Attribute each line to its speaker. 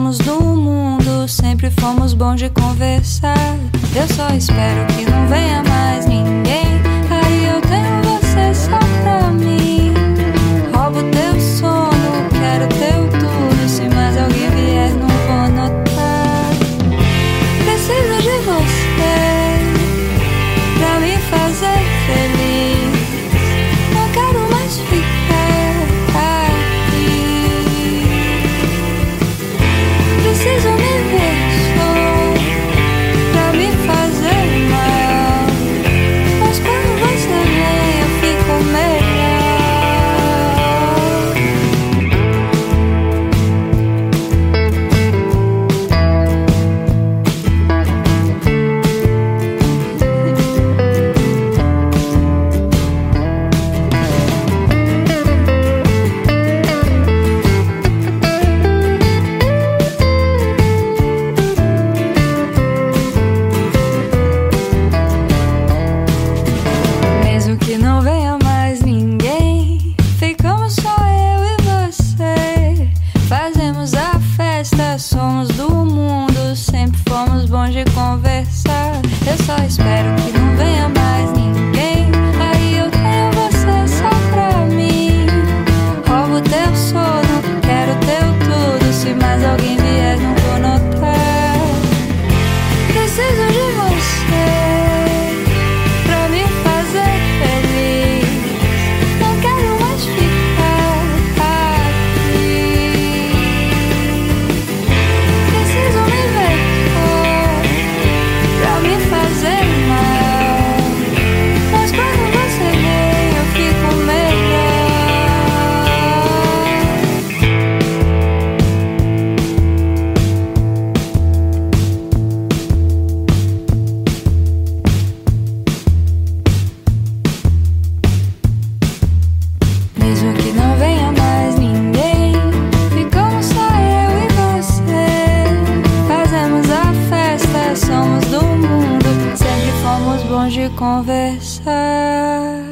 Speaker 1: somos do mundo, sempre fomos bons de conversar. Eu só espero que não Eu só espero que não venha. je converse.